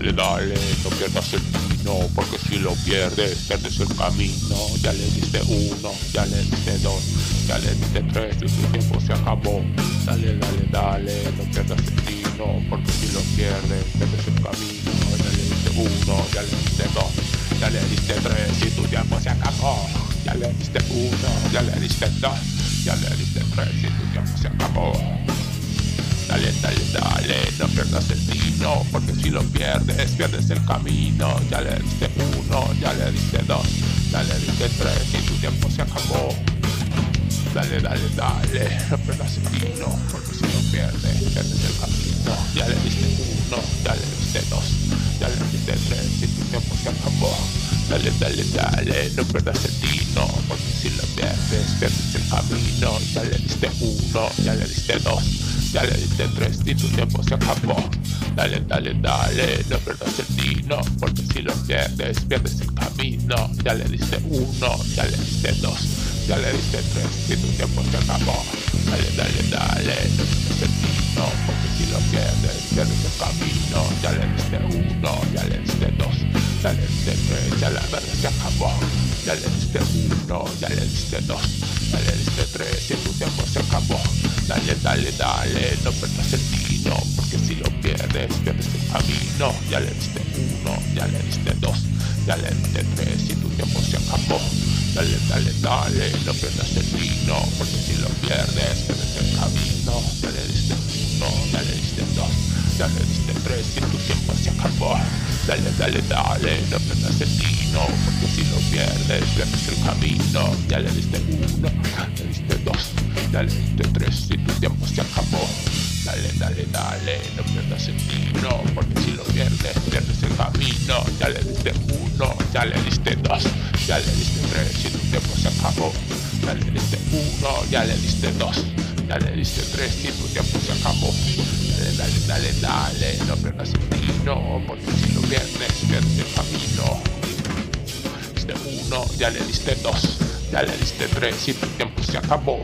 dale, dale, no pierdas el camino, porque si lo pierdes, pierdes el camino. Ya le diste uno, ya le diste dos, ya le diste tres y tu tiempo se acabó. Dale, dale, dale, no pierdas el camino, porque si lo pierdes, pierdes el camino. Ya le diste uno, ya le diste dos, ya le diste tres y tu tiempo se acabó. Ya le diste uno, ya le diste dos, ya le diste tres y tu tiempo se acabó. No pierdas el vino, porque si lo pierdes, pierdes el camino. Ya le diste uno, ya le diste dos, ya le diste tres y tu tiempo se acabó. Dale, dale, dale, no pierdas el vino, porque si lo pierdes, pierdes el camino. Ya le diste uno, ya le diste dos, ya le diste tres y tu tiempo se acabó. Dale, dale, dale, no pierdas el vino, porque si lo pierdes, pierdes el camino. Ya le diste uno, ya le diste dos. Ya le diste tres y tu tiempo se acabó. Dale, dale, dale, no pierdas el vino, porque si lo pierdes, pierdes el camino. Ya le diste uno, ya le diste dos, ya le diste tres y tu tiempo se acabó. Dale, dale, dale, no pierdas el vino, porque si lo pierdes, pierdes el camino. Ya le diste uno, ya le diste dos, ya le diste tres, ya la verdad se acabó. Ya le diste uno, ya le diste dos, ya le diste tres y tu tiempo se acabó. Dale, dale, dale, no pierdas el tino, porque si lo pierdes, pierdes el camino. Ya le diste uno, ya le diste dos, ya le diste tres y tu tiempo se acabó. Dale, dale, dale, no pierdas el tino, porque si lo pierdes, pierdes el camino. Ya le diste uno, ya le diste dos, ya le diste tres y tu tiempo se acabó. Dale, dale, dale, no pierdas el tino, porque si lo pierdes, pierdes el camino. Ya le diste uno, le diste dos, ya le diste tres y tu tiempo se acabó. Dale, dale, dale, no pierdas el tino, porque si lo pierdes, pierdes el camino. Ya le diste uno, ya le diste dos, ya le diste tres y tu tiempo se acabó. Ya le diste uno, ya le diste dos, ya le diste tres y tu tiempo se acabó. Dale, dale, dale, dale, no pierdas el uno, ya le diste dos, ya le diste tres y tu tiempo se acabó.